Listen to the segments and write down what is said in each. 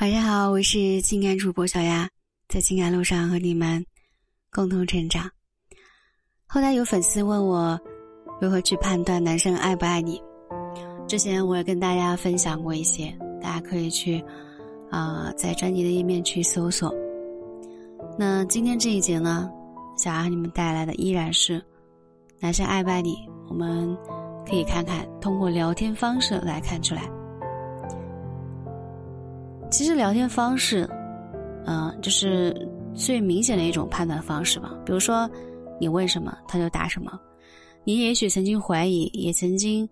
晚上好，我是情感主播小丫，在情感路上和你们共同成长。后来有粉丝问我如何去判断男生爱不爱你，之前我也跟大家分享过一些，大家可以去啊在专辑的页面去搜索。那今天这一节呢，想要和你们带来的依然是男生爱不爱你，我们可以看看通过聊天方式来看出来。其实聊天方式，嗯，就是最明显的一种判断方式吧。比如说，你问什么，他就答什么。你也许曾经怀疑，也曾经，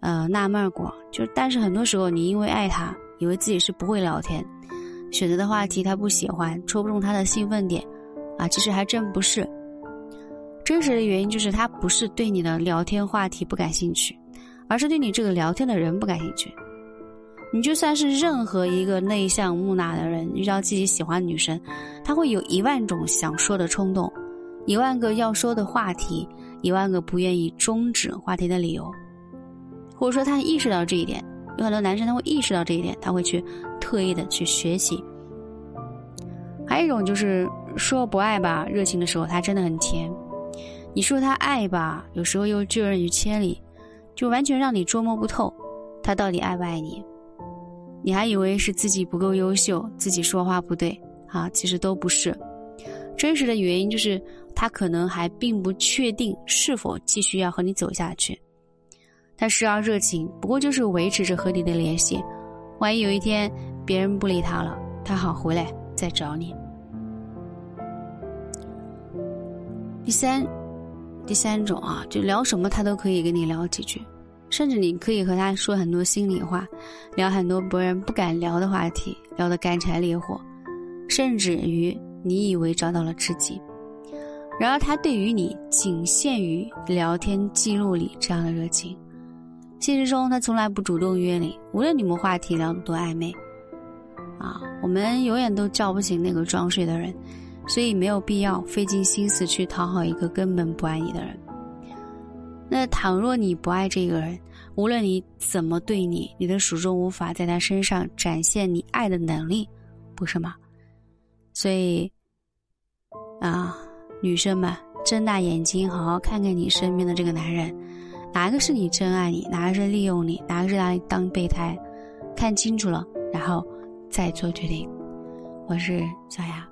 呃，纳闷过。就但是很多时候，你因为爱他，以为自己是不会聊天，选择的话题他不喜欢，戳不中他的兴奋点，啊，其实还真不是。真实的原因就是他不是对你的聊天话题不感兴趣，而是对你这个聊天的人不感兴趣。你就算是任何一个内向木讷的人，遇到自己喜欢的女生，他会有一万种想说的冲动，一万个要说的话题，一万个不愿意终止话题的理由，或者说他意识到这一点，有很多男生他会意识到这一点，他会去特意的去学习。还有一种就是说不爱吧，热情的时候他真的很甜；你说他爱吧，有时候又拒人于千里，就完全让你捉摸不透，他到底爱不爱你。你还以为是自己不够优秀，自己说话不对啊？其实都不是，真实的原因就是他可能还并不确定是否继续要和你走下去。他时而热情，不过就是维持着和你的联系。万一有一天别人不理他了，他好回来再找你。第三，第三种啊，就聊什么他都可以跟你聊几句。甚至你可以和他说很多心里话，聊很多别人不敢聊的话题，聊得干柴烈火，甚至于你以为找到了知己，然而他对于你仅限于聊天记录里这样的热情，现实中他从来不主动约你，无论你们话题聊得多暧昧，啊，我们永远都叫不醒那个装睡的人，所以没有必要费尽心思去讨好一个根本不爱你的人。那倘若你不爱这个人，无论你怎么对你，你都始终无法在他身上展现你爱的能力，不是吗？所以，啊，女生们睁大眼睛，好好看看你身边的这个男人，哪个是你真爱你，哪个是利用你，哪个是拿你当备胎，看清楚了，然后再做决定。我是小雅。